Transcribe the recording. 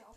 없,